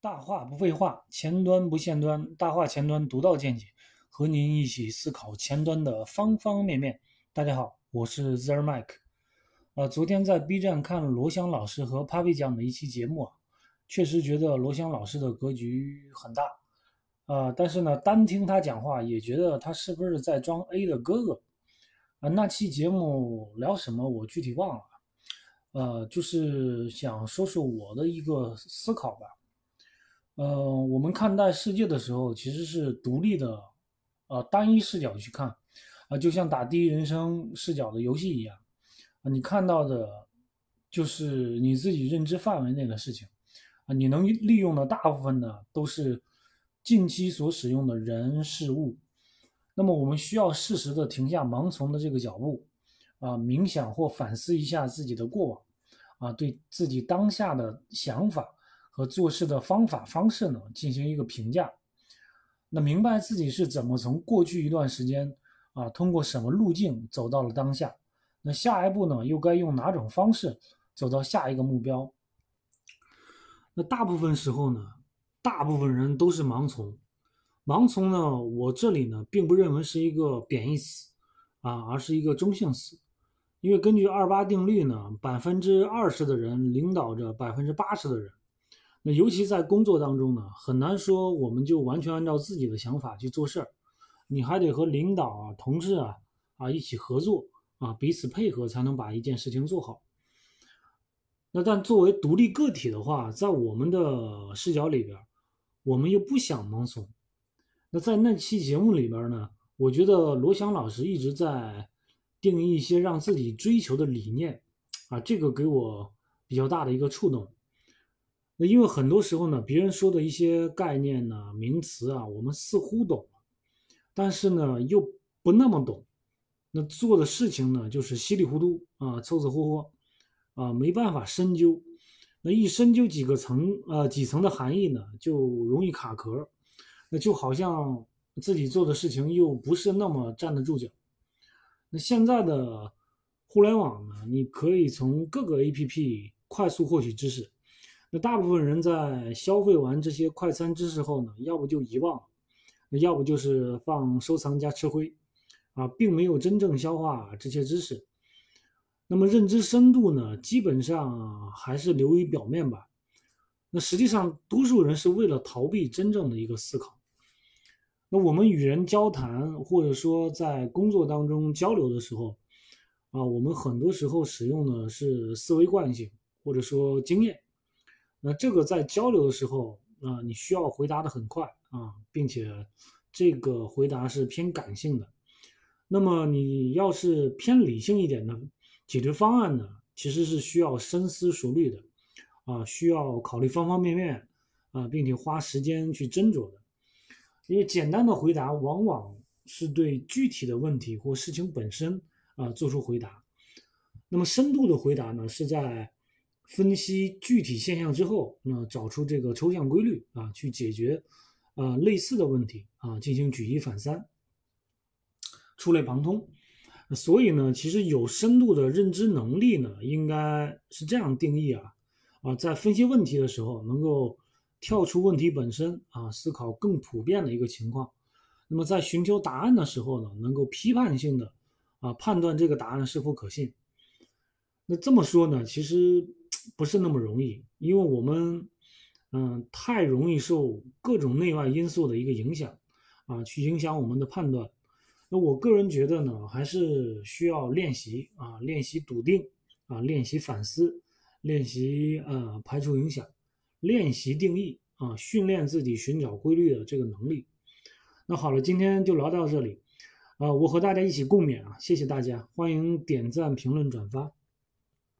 大话不废话，前端不限端，大话前端独到见解，和您一起思考前端的方方面面。大家好，我是 Zer Mike。呃，昨天在 B 站看罗翔老师和 Papi 讲的一期节目啊，确实觉得罗翔老师的格局很大。啊，但是呢，单听他讲话也觉得他是不是在装 A 的哥哥？啊，那期节目聊什么我具体忘了。呃，就是想说说我的一个思考吧。呃，我们看待世界的时候，其实是独立的，呃，单一视角去看，啊，就像打第一人称视角的游戏一样，啊，你看到的，就是你自己认知范围内的事情，啊，你能利用的大部分呢，都是近期所使用的人事物。那么，我们需要适时的停下盲从的这个脚步。啊，冥想或反思一下自己的过往，啊，对自己当下的想法和做事的方法方式呢，进行一个评价。那明白自己是怎么从过去一段时间啊，通过什么路径走到了当下。那下一步呢，又该用哪种方式走到下一个目标？那大部分时候呢，大部分人都是盲从。盲从呢，我这里呢，并不认为是一个贬义词啊，而是一个中性词。因为根据二八定律呢，百分之二十的人领导着百分之八十的人。那尤其在工作当中呢，很难说我们就完全按照自己的想法去做事儿，你还得和领导啊、同事啊啊一起合作啊，彼此配合才能把一件事情做好。那但作为独立个体的话，在我们的视角里边，我们又不想盲从。那在那期节目里边呢，我觉得罗翔老师一直在。定义一些让自己追求的理念，啊，这个给我比较大的一个触动。那因为很多时候呢，别人说的一些概念呢、名词啊，我们似乎懂，但是呢又不那么懂。那做的事情呢，就是稀里糊涂啊，凑凑合合啊，没办法深究。那一深究几个层呃几层的含义呢，就容易卡壳。那就好像自己做的事情又不是那么站得住脚。那现在的互联网呢？你可以从各个 APP 快速获取知识。那大部分人在消费完这些快餐知识后呢，要不就遗忘，那要不就是放收藏夹吃灰，啊，并没有真正消化这些知识。那么认知深度呢，基本上还是流于表面吧。那实际上，多数人是为了逃避真正的一个思考。那我们与人交谈，或者说在工作当中交流的时候，啊，我们很多时候使用的是思维惯性，或者说经验。那这个在交流的时候，啊，你需要回答的很快啊，并且这个回答是偏感性的。那么你要是偏理性一点的解决方案呢，其实是需要深思熟虑的，啊，需要考虑方方面面，啊，并且花时间去斟酌的。因为简单的回答往往是对具体的问题或事情本身啊做出回答，那么深度的回答呢是在分析具体现象之后，那找出这个抽象规律啊去解决啊类似的问题啊进行举一反三，触类旁通。所以呢，其实有深度的认知能力呢，应该是这样定义啊啊在分析问题的时候能够。跳出问题本身啊，思考更普遍的一个情况。那么在寻求答案的时候呢，能够批判性的啊判断这个答案是否可信。那这么说呢，其实不是那么容易，因为我们嗯太容易受各种内外因素的一个影响啊，去影响我们的判断。那我个人觉得呢，还是需要练习啊，练习笃定啊，练习反思，练习呃排除影响。练习定义啊，训练自己寻找规律的这个能力。那好了，今天就聊到这里啊，我和大家一起共勉啊，谢谢大家，欢迎点赞、评论、转发。